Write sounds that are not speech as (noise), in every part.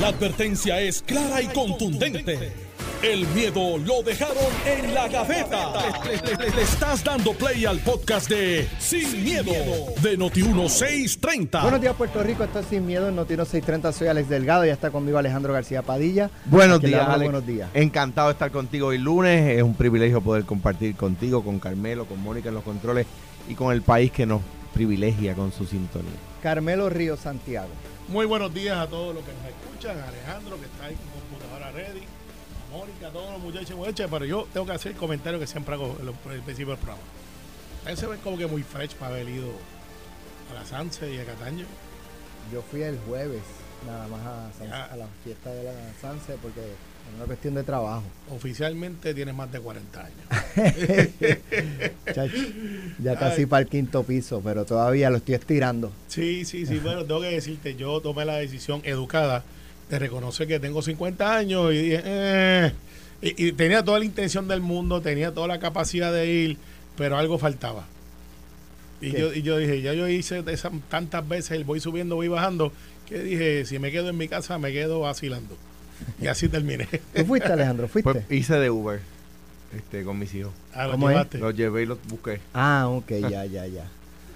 La advertencia es clara y contundente. El miedo lo dejaron en la gaveta. Le, le- le- le estás dando play al podcast de Sin, miedo, de Noti1630. Buenos días, Puerto Rico. Esto es Sin Miedo en Notino 630. Soy Alex Delgado. Ya está conmigo Alejandro García Padilla. Buenos días, Alex. buenos días. Encantado de estar contigo hoy lunes. Es un privilegio poder compartir contigo, con Carmelo, con Mónica en los controles y con el país que nos privilegia con su sintonía. Carmelo Río Santiago. Muy buenos días a todos los que nos escuchan, a Alejandro que está ahí con computadora ready, a Mónica, a todos los muchachos y muchachas, pero yo tengo que hacer el comentario que siempre hago en los- en el principio del programa. Ustedes se ven como que muy fresh para haber ido a la Sanse y a Cataño. Yo fui el jueves nada más a, a la fiesta de la Sanse porque una cuestión de trabajo. Oficialmente tienes más de 40 años. (laughs) Chacho, ya casi para el quinto piso, pero todavía lo estoy estirando. Sí, sí, sí, bueno, tengo que decirte, yo tomé la decisión educada de reconocer que tengo 50 años y dije, eh, y, y tenía toda la intención del mundo, tenía toda la capacidad de ir, pero algo faltaba. Y ¿Qué? yo, y yo dije, ya yo hice esas tantas veces el voy subiendo, voy bajando, que dije, si me quedo en mi casa, me quedo vacilando. (laughs) Y así terminé. ¿Tú fuiste, Alejandro? ¿Fuiste? Pues hice de Uber este, con mis hijos. Ah, lo ¿Cómo es? llevaste. Los llevé y los busqué. Ah, ok, ya, ya, ya.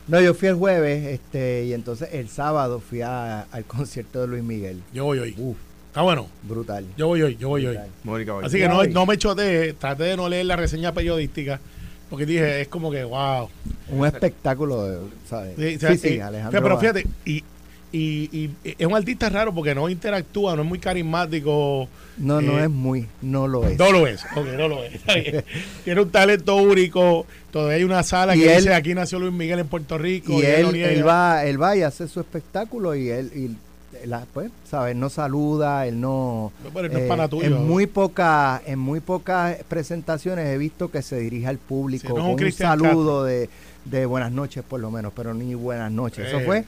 No, yo fui el jueves este, y entonces el sábado fui a- al concierto de Luis Miguel. Yo voy hoy. Uf, Está bueno. brutal. Yo voy hoy, yo voy hoy. Mónica, vaya. Así que no, no me choteé, traté de no leer la reseña periodística, porque dije, es como que, wow. Un espectáculo, de- ¿sabes? Sí, Sí, sea, sí, y- Alejandro. Pero fíjate, y, y, y es un artista raro porque no interactúa, no es muy carismático. No, no eh, es muy, no lo es. No lo es, ok, no lo es. (laughs) Tiene un talento único. Todavía hay una sala Y que él- dice aquí nació Luis Miguel en Puerto Rico. y él, va, él va y hace su espectáculo y él, y la, pues, ¿sabes? No saluda, él no. Pero no es eh, pana tuyo. en muy poca, en muy pocas presentaciones he visto que se dirige al público Sí, no es un con un saludo de, de buenas noches por lo menos, pero ni buenas noches. Eso Eh, fue,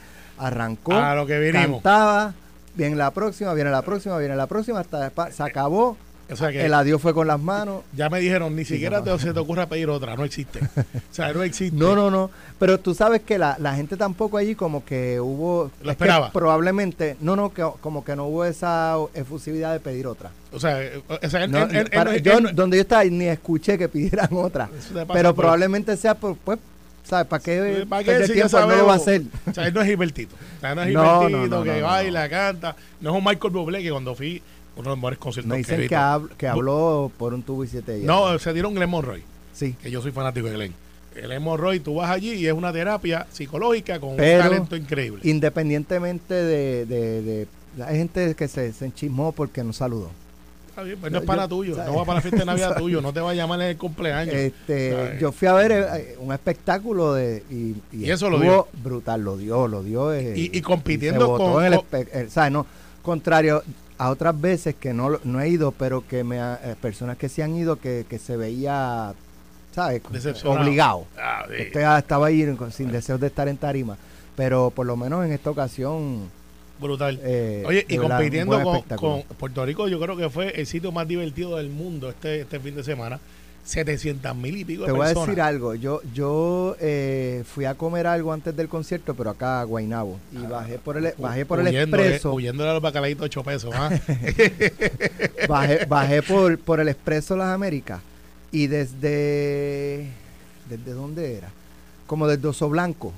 arrancó, a lo que vinimos. cantaba, viene la próxima, viene la próxima, viene la próxima, hasta se acabó, O sea que el adiós fue con las manos. ya me dijeron, ni siquiera te, se te ocurra pedir otra, no existe. (laughs) O sea, no existe. No, no, no. Pero tú sabes que la, la gente tampoco allí como que hubo... es que esperaba. probablemente, no, no, que como que no hubo esa efusividad de pedir otra. O sea, eh, o sea él- No, él- él- para- él- yo, él- donde yo estaba ni escuché que pidieran (laughs) otra. eso te pasa Pero por- probablemente sea por, pues, ¿sabes? ¿Para qué ¿Para qué perder si ya tiempo? Él no lo va a hacer. O sea, él no es Gilbertito. O sea, no es No, Gilbertito no, no, que no, baila, canta. No es un Michael Bublé que cuando fui, uno de los mejores conciertos Me que dicen que, visto. hab- que habló por un tubo y siete días. No, se dieron Glenn Monroy, Sí. que yo soy fanático de Glenn. Glenn Monroy, tú vas allí y es una terapia psicológica con Pero- un talento increíble. Independientemente de... de, de- hay gente que se, se enchismó porque no saludó. Está bien, pues no es para yo- tuyo, ¿sabes? no va para la fiesta de Navidad (laughs) tuyo, no te va a llamar en el cumpleaños. Este, ¿sabes? yo fui a ver eh, un espectáculo de y, Y eso lo estuvo brutal, lo dio, lo dio eh, Y- y compitiendo con- el eh, ¿sabes? No, contrario a otras veces que no, no he ido, pero que me ha- eh, personas que se han ido que, que se veía, ¿sabes? Obligado. Ah, sí. Usted ya estaba ahí sin deseos de estar en tarima, pero por lo menos en esta ocasión Brutal. eh, Oye, y verdad, compitiendo con, Puerto Rico, yo creo que fue el sitio más divertido del mundo este, este fin de semana. 700 mil y pico de Te voy a personas. decir algo. Yo yo eh, fui a comer algo antes del concierto, pero acá a Guaynabo. Y bajé por el, bajé por el expreso. Huyéndole a los bacalaitos de 8 pesos. ¿ah? (laughs) Bajé, bajé por, por el expreso Las Américas. Y desde. ¿Desde dónde era? Como desde Oso Blanco.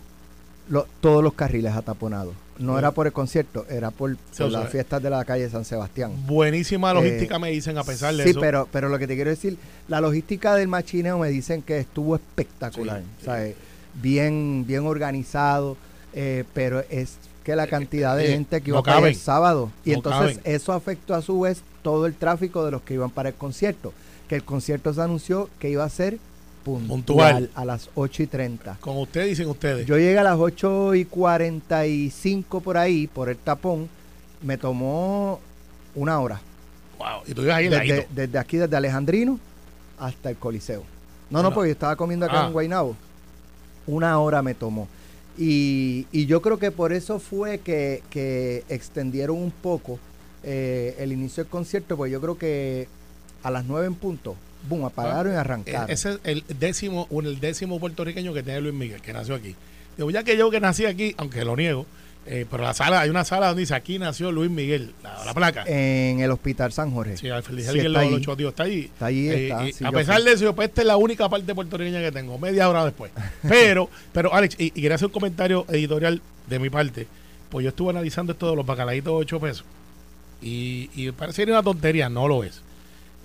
lo- todos los carriles ataponados. No Oh. era por el concierto, era por, Sí, las fiestas de la calle San Sebastián. Buenísima logística, Eh, me dicen, a pesar de sí, eso. pero, pero lo que te quiero decir, la logística del machineo me dicen que estuvo espectacular. Sí, sea, eh, bien, bien organizado, eh, pero es que la cantidad de eh, gente que no iba para el sábado. Y No entonces caben. eso afectó a su vez todo el tráfico de los que iban para el concierto. Que el concierto se anunció que iba a ser puntual, Puntual. a las 8 y 30. Con ustedes dicen ustedes. Yo llegué a las 8 y 45 por ahí, por el tapón. Me tomó una hora. wow. Y tú ibas ahí Desde, desde aquí, desde Alejandrino hasta el Coliseo. No, no, Una- porque yo estaba comiendo acá Ah. en Guaynabo. Una hora me tomó. Y, y yo creo que por eso fue que, que extendieron un poco eh, el inicio del concierto, porque yo creo que a las 9 en punto, boom, apagaron y arrancaron. Ese es el décimo, el décimo puertorriqueño que tiene Luis Miguel, que nació aquí. Digo, ya que yo que nací aquí, aunque lo niego, Eh, pero la sala, hay una sala donde dice aquí nació Luis Miguel, la, la placa. En el Hospital San Jorge. Sí, al Feliz Sí, está los ahí. ocho tíos, está ahí. Está ahí, Eh, está, sí, a pesar fui. de eso, pues esta es la única parte puertorriqueña que tengo, media hora después. (laughs) Pero, pero Alex, y, y quería hacer un comentario editorial de mi parte, pues yo estuve analizando esto de los bacalaitos de 8 pesos. Y, y parece una tontería, no lo es.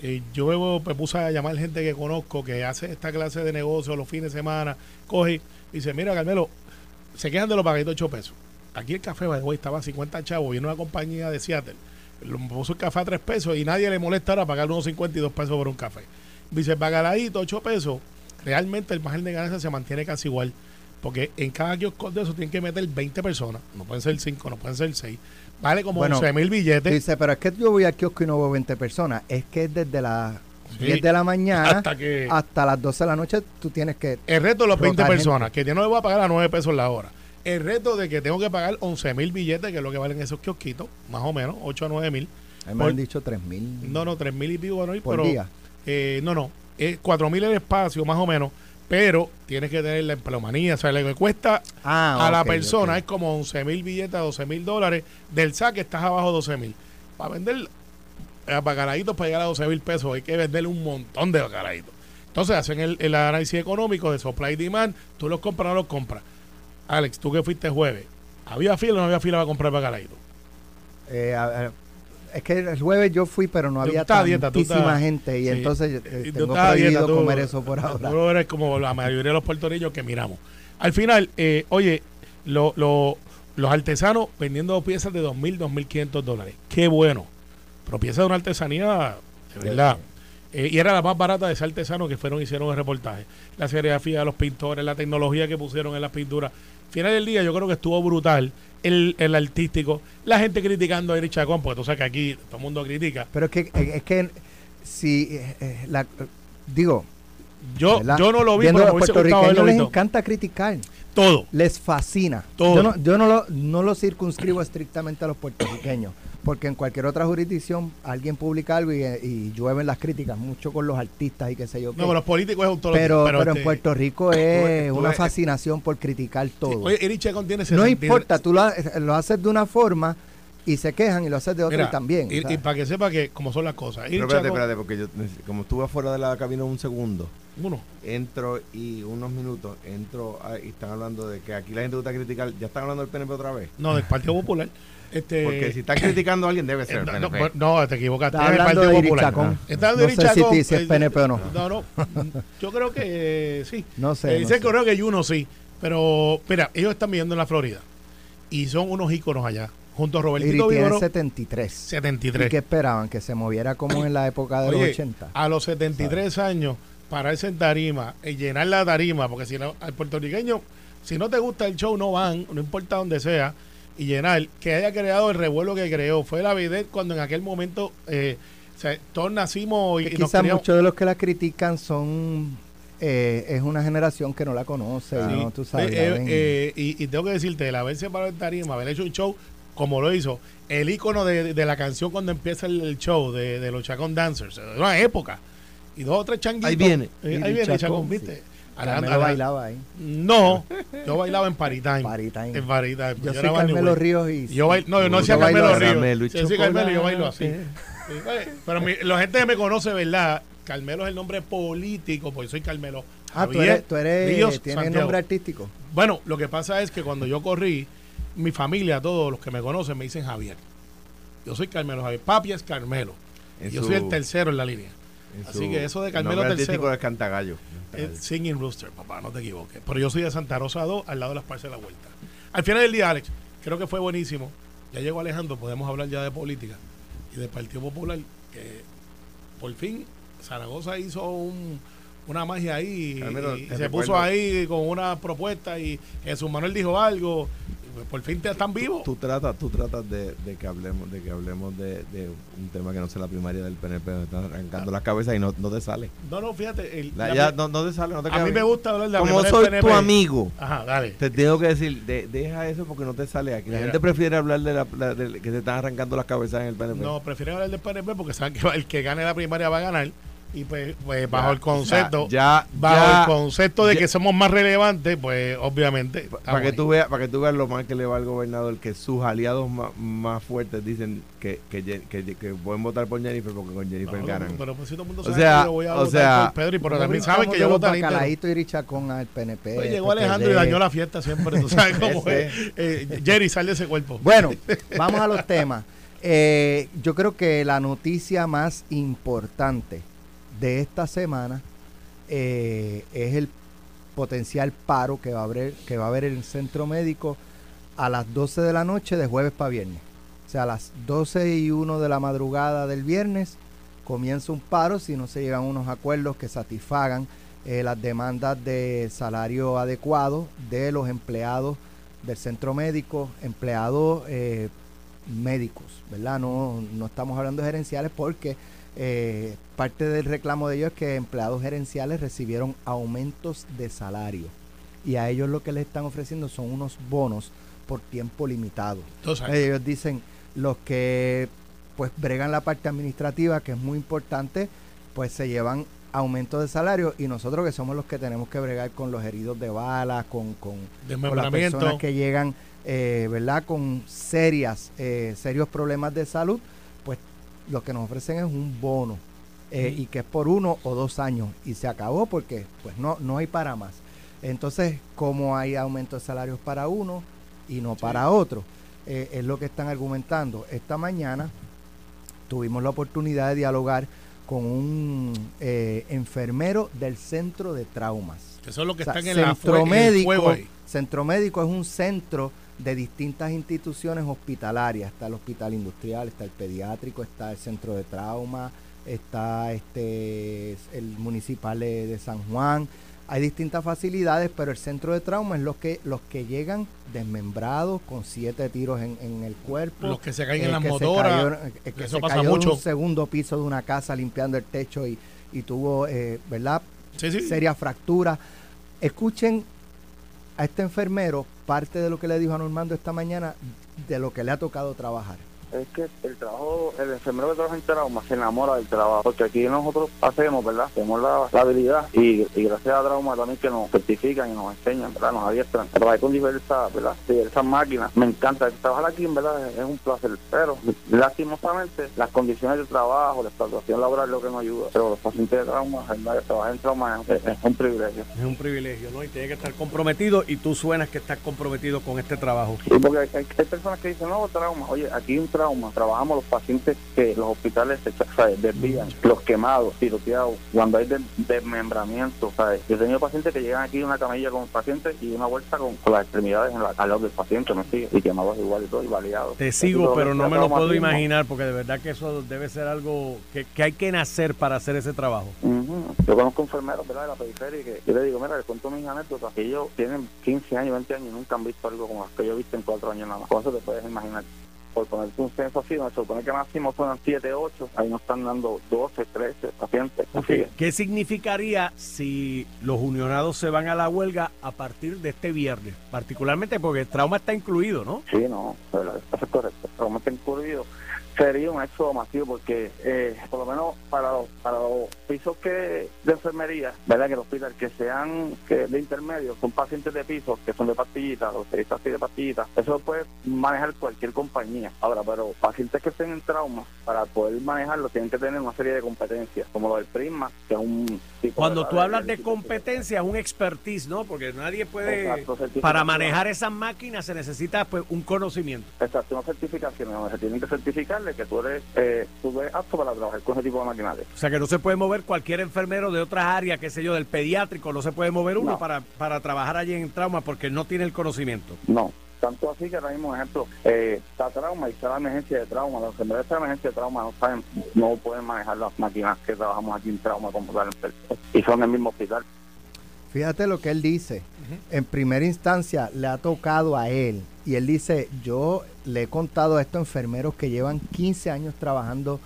Eh, yo me puse a llamar gente que conozco que hace esta clase de negocio los fines de semana, coge y dice, mira Carmelo, se quejan de los bacalaitos de 8 pesos. Aquí el café, way, estaba a 50 chavos, viene una compañía de Seattle, lo puso el café a 3 pesos y nadie le molesta ahora pagar unos 52 pesos por un café. Dice, bacalaíto, 8 pesos, realmente el margen de ganancia se mantiene casi igual. Porque en cada kiosco de eso tienen que meter 20 personas, no pueden ser 5, no pueden ser 6. Vale como Bueno, 11 mil billetes Dice, pero es que yo voy al kiosco y no veo 20 personas. Es que es desde las Sí. 10 de la mañana hasta que... hasta las 12 de la noche tú tienes que... El reto de los 20 Rotar personas, que yo no le voy a pagar a 9 pesos la hora. El reto de que tengo que pagar 11 mil billetes, que es lo que valen esos kiosquitos, más o menos, 8 a 9 mil. Me han dicho 3 mil No, no, 3 mil y pico, bueno, por pero... día. eh, no, no, es 4 mil el espacio, más o menos, pero tienes que tener la empleomanía, o sea, lo que cuesta Ah, a la persona es como 11 mil billetes, 12 mil dólares. Del saque estás abajo de 12 mil. Para vender eh, bacalaitos para llegar a 12 mil pesos hay que venderle un montón de bacalaitos. Entonces hacen el, el análisis económico de supply y demand. Tú los compras o no los compras. Alex, tú que fuiste jueves, ¿había fila o no había fila para comprar bacalaitos? Eh, a ver, es que el jueves yo fui, pero no había dieta, tantísima gente y sí. entonces eh, tengo a dieta, prohibido tú- comer eso por ahora. Tú eres como la mayoría de los puertorriqueños que miramos. Al final, eh, oye, lo- lo- los artesanos vendiendo piezas de 2.000, 2.500 dólares. Qué bueno. Pero piezas de una artesanía, de verdad. Eh, y era la más barata de ese artesano que fueron y hicieron el reportaje. La serigrafía de los pintores, la tecnología que pusieron en las pinturas. Final del día yo creo que estuvo brutal el, el artístico. La gente criticando a Eric Chacón, porque tú sabes que aquí todo el mundo critica. Pero es que, es que si, eh, eh, la, digo, Yo, ¿verdad? yo no lo vi, pero puertorriqueños les encanta criticar, Todo. les fascina. Todo. Yo, no, yo no, lo, no lo circunscribo estrictamente a los puertorriqueños, porque en cualquier otra jurisdicción alguien publica algo y, y llueven las críticas, mucho con los artistas y qué sé yo qué. No, con los políticos es un todo lo- pero, pero, en Puerto Rico es tú una ves- fascinación por criticar sí, todo. Oye, Eric Chacón tiene no 63 importa, tú lo, ha- lo haces de una forma y se quejan y lo haces de otra Mira, y también. Y, y para que sepa que como son las cosas. Pero espérate, Chacón- espérate, porque yo, como estuve afuera de la cabina un segundo, Uno. entro y unos minutos, entro a- y están hablando de que aquí la gente gusta criticar, ya están hablando del PNP otra vez. No, del Partido Popular. (laughs) Este, Porque si están criticando a alguien debe eh, ser el no, PNP. bueno, no, te equivocaste. Está es el hablando Partido de Iri Popular. Chacón. Está hablando No de Iri sé si Chacón, si es eh, PNP o no. (laughs) No, no. Yo creo que eh, sí. no sé. Eh, no dice sé. que creo que uno sí. Pero, mira, ellos están viviendo en la Florida. Y son unos íconos allá. Junto a Iri Robertito tiene Vivero, 73. 73. ¿Y qué esperaban? ¿Que se moviera como en la época de Oye, los 80? A los 73 años, pararse en tarima, y llenar la tarima, porque si no, al puertorriqueño, si no te gusta el show, no van, no importa dónde sea, y llenar, que haya creado el revuelo que creó. Fue la vedette cuando en aquel momento, eh, o sea, todos nacimos y, Que y quizás muchos de los que la critican son... eh, es una generación que no la conoce, Sí. ¿no? Tú sabes. Eh, eh, eh, y, y tengo que decirte, el haberse parado en tarima, haber hecho un show como lo hizo, el icono de, de la canción cuando empieza el, el show de, de los Chacón Dancers, de una época, y dos o tres changuitos. Ahí viene. Eh, ahí viene Chacón, Chacón, sí. Carmelo Alejandro- bailaba ahí. No, yo bailaba en Party Time. Party Time. En Party Time. Yo soy Carmelo. Ríos y... Yo bail- no, yo no Yo decía bailo Carmelo. Ríos. Caramelo y Yo decía Carmelo y yo bailo así. Sí, Pero mi- la gente que me conoce, ¿verdad? Carmelo es el nombre político, porque soy Carmelo. Ah, tú Javier eres, tú eres Ríos tienes Santiago. nombre artístico. Bueno, lo que pasa es que cuando yo corrí, mi familia, todos los que me conocen, me dicen Javier. Yo soy Carmelo Javier. Papi es Carmelo. Yo su- soy el tercero en la línea. Así que eso de Carmelo tercero. es Cantagallo. Es Singing Rooster, papá, no te equivoques. Pero yo soy de Santa Rosa 2, al lado de las partes de la vuelta. Al final del día, Alex, creo que fue buenísimo. Ya llegó Alejandro, podemos hablar ya de política y del Partido Popular, que por fin Zaragoza hizo un- una magia ahí Carmelo, y, se recuerdo- puso ahí con una propuesta y Jesús Manuel dijo algo. Por fin te están vivos. Tú tratas, tú tratas de, de que hablemos, de que hablemos de, de un tema que no sea la primaria del PNP, me están arrancando las cabezas y no, no te sale. No, no, fíjate. el- La- la- ya no, no te sale, no te a mí me gusta hablar de la Como soy del tu PNP. amigo, Ajá, dale. te tengo que decir, de- deja eso porque no te sale aquí. La Mira. gente prefiere hablar de, la, la- de que se están arrancando las cabezas en el PNP. No, prefieren hablar del PNP porque saben que el que gane la primaria va a ganar. Y pues, pues bajo el concepto, Ya, bajo ya, el concepto de ya- que somos más relevantes, pues obviamente. para que tú veas, para que tú veas lo mal que le va al gobernador, que sus aliados más, más fuertes dicen que, que, que, que pueden votar por Jennifer porque con Jennifer ganan. Pero pues si todo el mundo O sea, que yo voy a o votar sea, por Pedro y pero No también saben que yo votaré bacalaitos y Richacón al PNP. Pues llegó PPD. Alejandro y dañó la fiesta siempre, tú sabes cómo Ese. es. Eh, Jerry, sal de ese cuerpo. Bueno, vamos a los temas. Eh, yo creo que la noticia más importante de esta semana eh, es el potencial paro que va a haber que va a haber en el centro médico a las 12 de la noche de jueves para viernes. O sea, a las 12 y 1 de la madrugada del viernes comienza un paro si no se llegan unos acuerdos que satisfagan eh, las demandas de salario adecuado de los empleados del centro médico, empleados eh, médicos, ¿verdad? No, no estamos hablando de gerenciales porque eh, parte del reclamo de ellos es que empleados gerenciales recibieron aumentos de salario y a ellos lo que les están ofreciendo son unos bonos por tiempo limitado. Entonces, Ellos dicen los que pues bregan la parte administrativa, que es muy importante, pues se llevan aumento de salario y nosotros que somos los que tenemos que bregar con los heridos de balas, con, con, con las personas que llegan, eh, ¿verdad? Con serias, eh, serios problemas de salud, lo que nos ofrecen es un bono eh, y que es por uno o dos años y se acabó porque pues no, no hay para más. Entonces, como hay aumento de salarios para uno y no para otro, eh, es lo que están argumentando. Esta mañana tuvimos la oportunidad de dialogar con un eh, enfermero del centro de traumas. Que son los que O sea, están en la centro el médico, ahí. centro médico es un centro de distintas instituciones hospitalarias. Está el hospital industrial, está el pediátrico, está el centro de trauma, está este el municipal de, San Juan. Hay distintas facilidades, pero el centro de trauma es los que los que llegan desmembrados con siete tiros en, en el cuerpo. Los que se caen en las motoras. que eso se pasa cayó mucho. un segundo piso de una casa limpiando el techo y, y tuvo, eh, ¿verdad? Sí, sí. Escuchen a este enfermero parte de lo que le dijo a Normando esta mañana de lo que le ha tocado trabajar. Es que el trabajo, el enfermero que trabaja en trauma se enamora del trabajo, porque aquí nosotros hacemos, ¿verdad? Tenemos la, la habilidad y, y gracias a trauma también que nos certifican y nos enseñan, ¿verdad? Nos adiestran. Trabajar con diversas, ¿verdad? Diversas máquinas. Me encanta trabajar aquí, en verdad, es un placer, pero lastimosamente las condiciones de trabajo, la explotación laboral es lo que nos ayuda, pero los pacientes de trauma, ¿verdad? Trabajar en trauma es, es un privilegio. Es un privilegio, ¿no? Y tiene que estar comprometido y tú suenas que estás comprometido con este trabajo. Sí, porque hay, hay- personas que dicen, no, trauma. Oye, aquí un Trabajamos los pacientes que los hospitales sea, desvían, los quemados, tiroteados, cuando hay des- desmembramiento. ¿sabes? Yo he tenido pacientes que llegan aquí una camilla con pacientes y una vuelta con, con las extremidades en la, al lado del paciente, ¿me sigue? Y quemados igual y todo, y baleados. Te sigo, pero que no me lo puedo imaginar porque de verdad que eso debe ser algo que, que hay que nacer para hacer ese trabajo. Ujú. Yo conozco enfermeros ¿verdad? de la periferia que yo le digo, mira, les cuento mis anécdotas, que ellos tienen 15 años, 20 años y nunca han visto algo como las que yo he visto en 4 años nada más. Con eso te puedes imaginar. Por ponerte un censo así, donde se supone que máximo son 7, 8, ahí nos están dando 12, 13 pacientes. Así. ¿Qué significaría si los unionados se van a la huelga a partir de este viernes? Particularmente porque el trauma está incluido, ¿no? Sí, no, eso es correcto. Como está incurrido, sería un éxodo masivo porque, eh, por lo menos para los, para los pisos que de enfermería, ¿verdad? Que el hospital, que sean que de intermedio, son pacientes de pisos que son de pastillitas, los que así de pastillitas, eso puede manejar cualquier compañía. Ahora, pero pacientes que estén en trauma, para poder manejarlo, tienen que tener una serie de competencias, como lo del Prisma, que es un tipo Cuando tú hablas de de competencia, es un expertise, ¿no? Porque nadie puede... Exacto. Para manejar esas máquinas se necesita pues un conocimiento. Exacto, una certificación donde se tienen que certificarle que tú eres, eh, tú eres apto para trabajar con ese tipo de maquinaria. O sea que no se puede mover cualquier enfermero de otras áreas, qué sé yo, del pediátrico, no se puede mover uno No. para, para trabajar allí en trauma porque no tiene el conocimiento. No, tanto así que ahora mismo, ejemplo, eh, está trauma y está la emergencia de trauma. Los enfermeros de la emergencia de trauma no saben, no pueden manejar las máquinas que trabajamos aquí en trauma como tal. Y son en el mismo hospital. Fíjate lo que él dice. En primera instancia le ha tocado a él. Y él dice, yo le he contado a estos enfermeros que llevan 15 años trabajando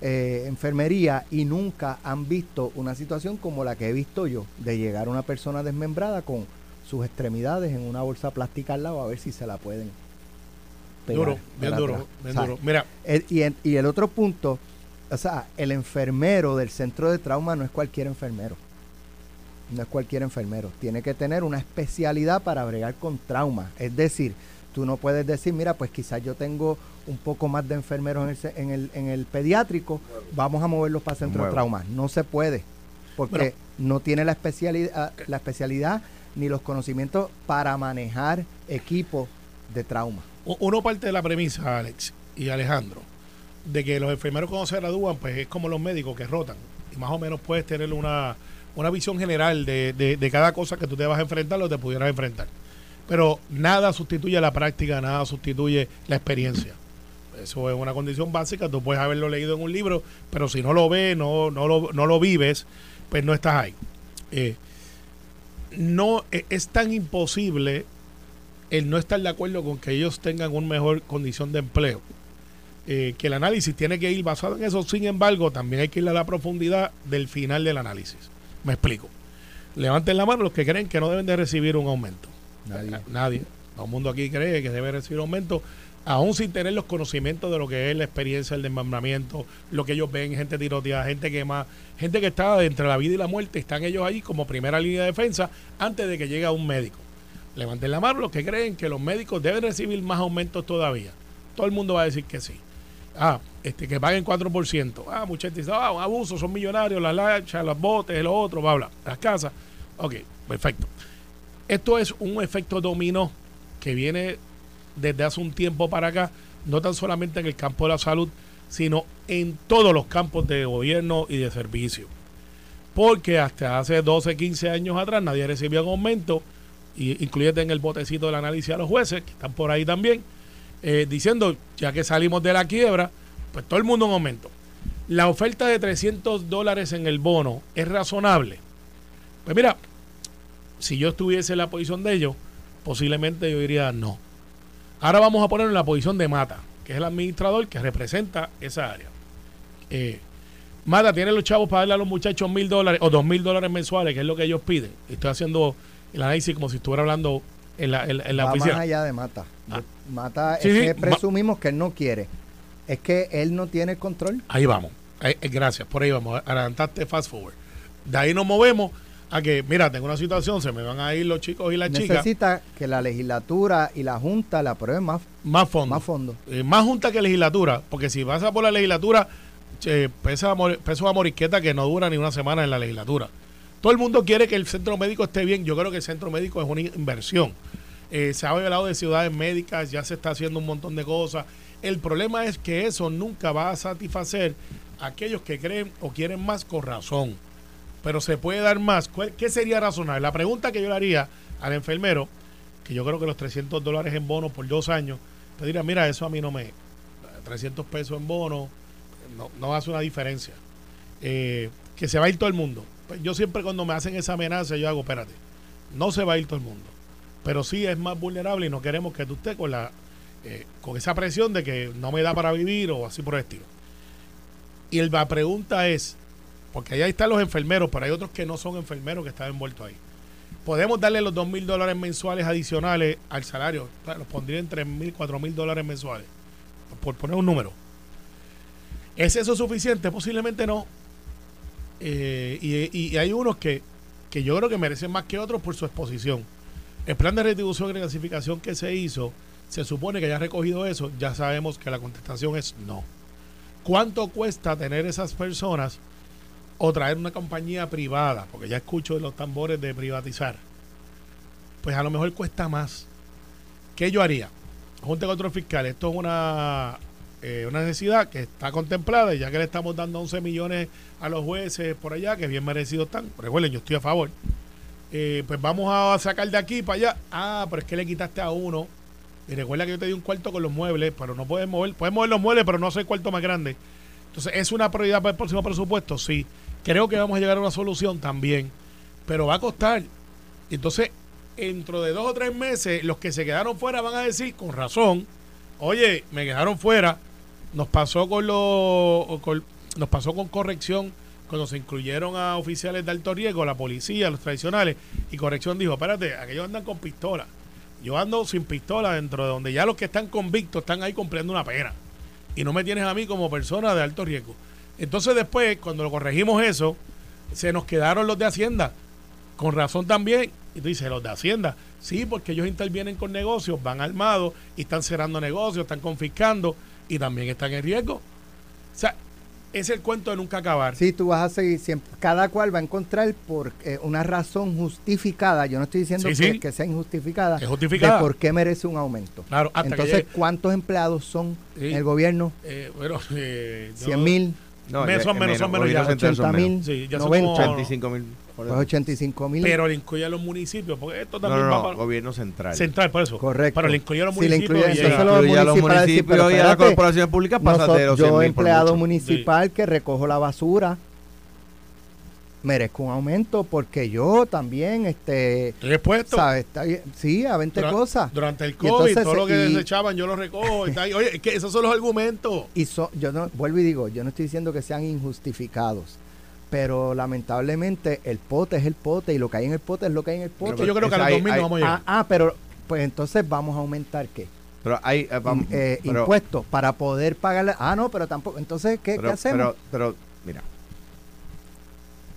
eh, enfermería y nunca han visto una situación como la que he visto yo, de llegar una persona desmembrada con sus extremidades en una bolsa plástica al lado a ver si se la pueden pegar Duro, bien duro, bien duro. Mira, El- y, en- y el otro punto o sea, el enfermero del centro de trauma no es cualquier enfermero. No es cualquier enfermero. Tiene que tener una especialidad para bregar con trauma. Es decir, tú no puedes decir, mira, pues quizás yo tengo un poco más de enfermeros en el, en el, en el pediátrico, vamos a moverlos para centro de trauma. No se puede, porque Bueno. no tiene la especialidad, la especialidad ni los conocimientos para manejar equipos de trauma. Uno parte de la premisa, Alex y Alejandro, de que los enfermeros cuando se gradúan, pues es como los médicos que rotan. Y más o menos puedes tener una, una visión general de, de- de cada cosa que tú te vas a enfrentar o te pudieras enfrentar. Pero nada sustituye la práctica, nada sustituye la experiencia. Eso es una condición básica, tú puedes haberlo leído en un libro, pero si no lo ves, no, no, lo, no lo vives, pues no estás ahí. Eh, no e- es tan imposible el no estar de acuerdo con que ellos tengan una mejor condición de empleo. Eh, que el análisis tiene que ir basado en eso, sin embargo, también hay que ir a la profundidad del final del análisis. Me explico. Levanten la mano los que creen que no deben de recibir un aumento. Nadie. Nadie. Todo el mundo aquí cree que debe recibir aumento, aún sin tener los conocimientos de lo que es la experiencia del desmembramiento, lo que ellos ven, gente tiroteada, gente que más, gente que está entre la vida y la muerte, están ellos ahí como primera línea de defensa antes de que llegue un médico. Levanten la mano los que creen que los médicos deben recibir más aumentos todavía. Todo el mundo va a decir que sí. Ah, este, que paguen 4%. Ah, mucha gente dice, ah, un abuso, son millonarios, las lanchas, los botes, lo otro, bla, bla, las casas. Ok, perfecto. Esto es un efecto dominó que viene desde hace un tiempo para acá, no tan solamente en el campo de la salud, sino en todos los campos de gobierno y de servicio. Porque hasta hace 12, 15 años atrás nadie recibía un aumento, y incluyete en el botecito del análisis a los jueces, que están por ahí también, eh, diciendo, ya que salimos de la quiebra, pues todo el mundo un aumento. La oferta de 300 dólares en el bono es razonable. Pues mira, si yo estuviese en la posición de ellos, posiblemente yo diría no. Ahora vamos a poner en la posición de Mata, que es el administrador que representa esa área. Eh, Mata tiene los chavos para darle a los muchachos mil dólares o dos mil dólares mensuales, que es lo que ellos piden. Estoy haciendo el análisis como si estuviera hablando en la, en, en la Va oficina. más allá de Mata. Ah. Mata Sí, es sí, que va- presumimos que él no quiere. Es que él no tiene el control. Ahí vamos. Ahí- eh, gracias, por ahí vamos. Adelantaste fast forward. De ahí nos movemos a que, mira, tengo una situación, se me van a ir los chicos y las chicas. Necesita que la legislatura y la junta le aprueben más, Más fondos. más fondos. Eh, más junta que legislatura, porque si vas a por la legislatura, che, pesa, peso a morisqueta que no dura ni una semana en la legislatura. Todo el mundo quiere que el centro médico esté bien. Yo creo que el centro médico es una inversión. Eh, se ha hablado de ciudades médicas, ya se está haciendo un montón de cosas. El problema es que eso nunca va a satisfacer a aquellos que creen o quieren más con razón. Pero se puede dar más. ¿Cuál- ¿Qué sería razonable? La pregunta que yo le haría al enfermero, que yo creo que los 300 dólares en bono por dos años, te diría, mira, eso a mí no me... 300 pesos en bono, no, no hace una diferencia. Eh, que se va a ir todo el mundo. Pues yo siempre cuando me hacen esa amenaza, yo hago, espérate, no se va a ir todo el mundo. Pero sí es más vulnerable y no queremos que tú estés con, la, eh, con esa presión de que no me da para vivir o así por el estilo. Y la pregunta es, porque ahí están los enfermeros, pero hay otros que no son enfermeros que están envueltos ahí. Podemos darle los dos mil dólares mensuales adicionales al salario. Los pondría en tres mil, cuatro mil dólares mensuales. Por poner un número. ¿Es eso suficiente? Posiblemente no. Eh, y, hay unos que, que yo creo que merecen más que otros por su exposición. El plan de retribución y reclasificación que se hizo, se supone que ya ha recogido eso, ya sabemos que la contestación es no. ¿Cuánto cuesta tener esas personas o traer una compañía privada? Porque ya escucho los tambores de privatizar. Pues a lo mejor cuesta más. ¿Qué yo haría? Junta de Control Fiscal, esto es una, eh, una necesidad que está contemplada ya que le estamos dando 11 millones a los jueces por allá, que bien merecidos están, recuerden, yo estoy a favor, eh, pues vamos a sacar de aquí para allá. Ah, pero es que le quitaste a uno. Y recuerda que yo te di un cuarto con los muebles, pero no puedes mover, puedes mover los muebles, pero no soy cuarto más grande. Entonces, ¿es una prioridad para el próximo presupuesto? Sí. Creo que vamos a llegar a una solución también, pero va a costar. Entonces, dentro de dos o tres meses, los que se quedaron fuera van a decir, con razón, oye, me quedaron fuera, nos pasó con los, nos pasó con corrección cuando se incluyeron a oficiales de alto riesgo, la policía, los tradicionales, y corrección dijo, espérate, aquellos andan con pistola. Yo ando sin pistola dentro de donde ya los que están convictos están ahí cumpliendo una pena. Y no me tienes a mí como persona de alto riesgo. Entonces después, cuando lo corregimos eso, se nos quedaron los de Hacienda. Con razón también. Y tú dices, los de Hacienda. Sí, porque ellos intervienen con negocios, van armados y están cerrando negocios, están confiscando y también están en riesgo. O sea, es el cuento de nunca acabar. Sí, tú vas a seguir siempre. Cada cual va a encontrar por eh, una razón justificada. Yo no estoy diciendo Sí, que, sí. que sea injustificada. Es justificada. De por qué merece un aumento. Claro, hasta que Entonces, llegue- ¿cuántos empleados son Sí. en el gobierno? Eh, bueno, (laughs) eh, yo- 100 mil, No, Menos, menos, son menos son 80 menos. mil, Sí, ya son 90. como- 85 mil. Pues 85 mil. Pero le incluye a los municipios, porque esto también no, va no, para gobierno central. central, por eso. Correcto. Pero le incluye a los Si le municipios. incluye, y entonces llega. los Incluye a los municipios, municipios pero y a las corporaciones públicas pasa de los 100 yo, empleado municipal que recojo la basura, merezco un aumento porque yo también, este, Estoy expuesto. ¿sabes? Está bien. Sí, a 20 Dura- cosas. Durante el Y COVID, entonces, todo lo que y- desechaban, yo lo recojo. y tal. Oye, es que esos son los argumentos. Y so- yo no, vuelvo y digo, yo no estoy diciendo que sean injustificados, pero lamentablemente el pote es el pote y lo que hay en el pote es lo que hay en el pote. yo creo que a los hay- 2000 hay- no vamos a llegar. Ah, ah, pero pues entonces vamos a aumentar qué? Pero hay, eh, vamos, Eh, pero- impuestos para poder pagarle. Ah, no, pero tampoco. Entonces, ¿qué, pero, qué hacemos? Pero, pero, mira,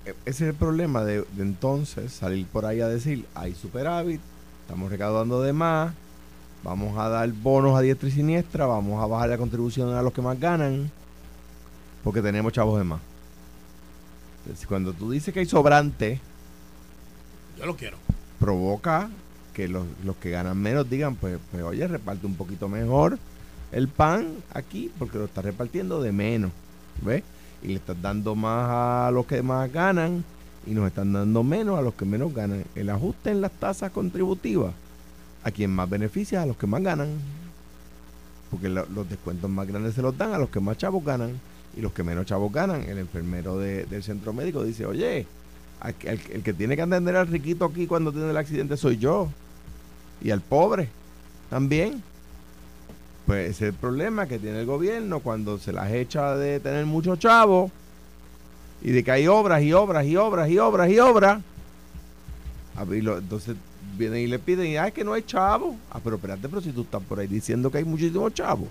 e- ese es el problema de, de entonces salir por ahí a decir, hay superávit, estamos recaudando de más, vamos a dar bonos a diestra y siniestra, vamos a bajar la contribución a los que más ganan, porque tenemos chavos de más. Cuando tú dices que hay sobrante, Yo lo quiero. provoca que los, los que ganan menos digan, pues, pues oye, reparte un poquito mejor el pan aquí porque lo estás repartiendo de menos, ¿ves? Y le estás dando más a los que más ganan y nos están dando menos a los que menos ganan. El ajuste en las tasas contributivas, a quien más beneficia, a los que más ganan. Porque lo- los descuentos más grandes se los dan a los que más chavos ganan y los que menos chavos ganan. El enfermero de- del centro médico dice, oye, el que tiene que atender al riquito aquí cuando tiene el accidente soy yo. Y al pobre también. Pues ese es el problema que tiene el gobierno cuando se las echa de tener muchos chavos y de que hay obras y obras y obras y obras y obras. Ah, entonces vienen y le piden, ah, es que no hay chavos. Ah, pero espérate, pero si tú estás por ahí diciendo que hay muchísimos chavos.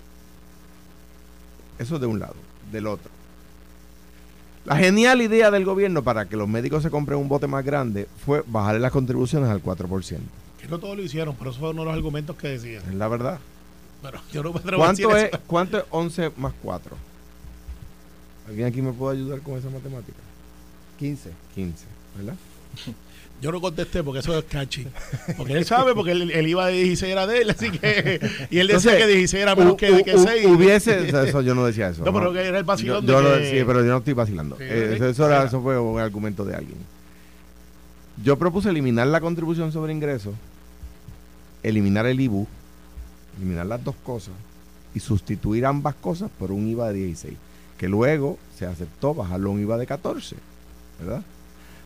Eso de un lado. Del otro. La genial idea del gobierno para que los médicos se compren un bote más grande fue bajarle las contribuciones al 4%. Que no todos lo hicieron, pero eso fue uno de los argumentos que decían. Es la verdad. Pero yo no me ¿Cuánto decir es, eso. ¿Cuánto es 11 más 4? ¿Alguien aquí me puede ayudar con esa matemática? 15. 15, ¿verdad? (laughs) Yo no contesté porque eso es catchy. Porque él sabe, porque el, el IVA de 16 era de él, así que. Y él decía Entonces, que 16 era menos hu- que, que hu- 6. Hubiese, eso yo no decía eso. No, pero que era el vacilón Yo, yo lo- que- sí, pero yo no estoy vacilando. Sí, Eh, eso, era. eso fue un argumento de alguien. Yo propuse eliminar la contribución sobre ingresos, eliminar el IBU, eliminar las dos cosas y sustituir ambas cosas por un IVA de 16, que luego se aceptó bajarlo a un IVA de 14, ¿verdad?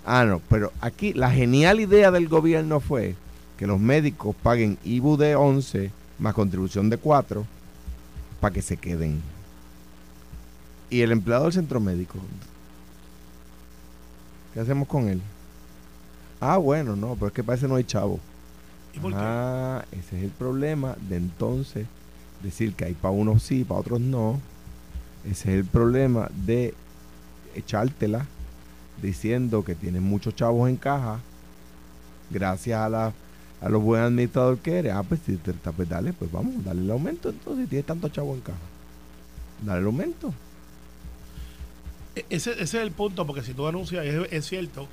Ah, no, pero aquí la genial idea del gobierno fue que los médicos paguen IBU de 11 más contribución de 4 para que se queden. Y el empleado del centro médico, ¿qué hacemos con él? Ah, bueno, no, pero es que parece no hay chavo. ¿Y por qué? Ah, ese es el problema de entonces decir que hay para unos sí, para otros no. Ese es el problema de echártela diciendo que tienes muchos chavos en caja gracias a la a los buen administrador que eres. Ah, pues si te, pues dale, pues vamos, dale el aumento entonces, si tienes tantos chavos en caja. Dale el aumento. E- Ese, ese es el punto, porque si tú anuncias, es, cierto.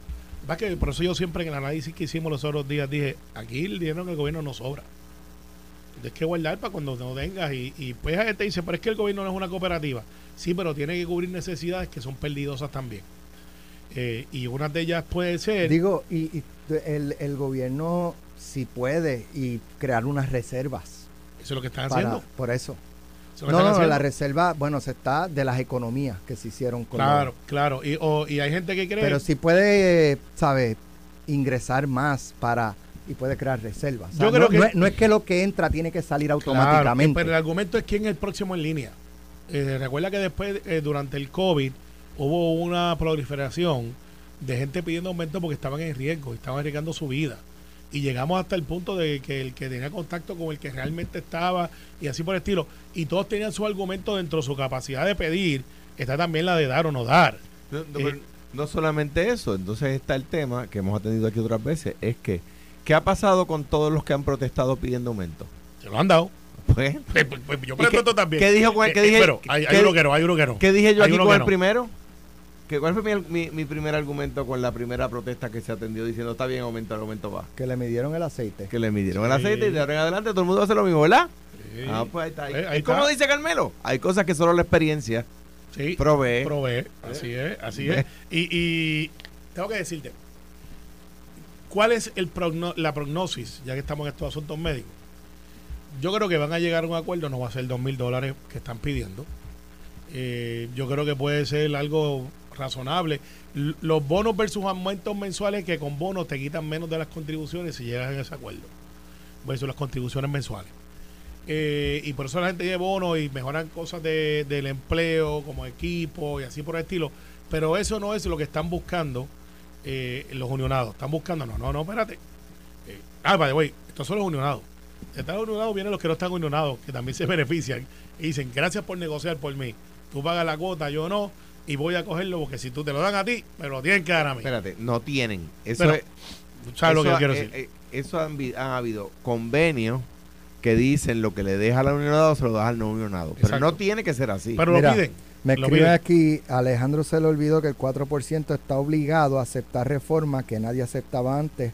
Va que por eso yo siempre en el análisis que hicimos los otros días dije: aquí el dinero en el gobierno no sobra. Tienes que guardar para cuando no tengas. Y, y pues la gente dice: Pero es que el gobierno no es una cooperativa. Sí, pero tiene que cubrir necesidades que son perdidosas también. Eh, y una de ellas puede ser. Digo, y, y el, el gobierno si puede y crear unas reservas. eso es lo que están para- haciendo. por eso. No, no, haciendo. la reserva, bueno, se está de las economías que se hicieron con Claro, claro. Y, o- y hay gente que cree. Pero si puede, ¿sabes? Ingresar más para y puede crear reservas. O sea, Yo creo no, que- no es, no es que lo que entra tiene que salir Claro, automáticamente. pero el argumento es quién es el próximo en línea. Eh, recuerda que después, eh, durante el COVID, hubo una proliferación de gente pidiendo aumento porque estaban en riesgo, estaban arriesgando su vida. Y llegamos hasta el punto de que el que tenía contacto con el que realmente estaba y así por el estilo. Y todos tenían su argumento dentro de su capacidad de pedir está también la de dar o no dar. No, no, Eh, no solamente eso, entonces está el tema que hemos atendido aquí otras veces, es que, ¿qué ha pasado con todos los que han protestado pidiendo aumento? Se lo han dado. Pues, (laughs) Pues, pues, yo ¿Y qué- pregunto también. qué dijo con el- eh, dije- Pero hay, hay qué- uno que no, hay uno que no. ¿Qué dije yo Hay aquí con el no. primero? ¿Que ¿Cuál fue mi, mi- mi primer argumento con la primera protesta que se atendió diciendo está bien, aumento, el aumento va? Que le midieron el aceite. Que le midieron el aceite y de ahora en adelante todo el mundo hace lo mismo, ¿verdad? Sí. Ah, pues ahí está. Eh, ahí ¿Y cómo está. dice Carmelo? Hay cosas que solo la experiencia Sí. provee. Provee, así es, así es. Y, y tengo que decirte, ¿cuál es el progno- la prognosis, ya que estamos en estos asuntos médicos? Yo creo que van a llegar a un acuerdo, no va a ser dos mil dólares que están pidiendo. Eh, yo creo que puede ser algo razonable. Los bonos versus aumentos mensuales, que con bonos te quitan menos de las contribuciones si llegas a ese acuerdo, versus las contribuciones mensuales. Eh, y por eso la gente tiene bonos y mejoran cosas de- del empleo, como equipo y así por el estilo. Pero eso no es lo que están buscando eh, los unionados. Están buscando, no, no, no, espérate. Eh, ah, güey, estos son los unionados. Están los unionados, vienen los que no están unionados, que también se (laughs) benefician. Y dicen, gracias por negociar por mí. Tú pagas la cuota, yo no, y voy a cogerlo porque si tú te lo dan a ti, me lo tienen que dar a mí. Espérate, no tienen. Eso Pero, es, ¿Sabes lo que eso yo quiero ha- decir? eh, eh, eso han, habido convenios que dicen lo que le deja al unionado se lo da al no unionado. Pero no tiene que ser así. Pero Mira, lo piden. Me Lo escribe piden. aquí, Alejandro se le olvidó que el 4% está obligado a aceptar reformas que nadie aceptaba antes,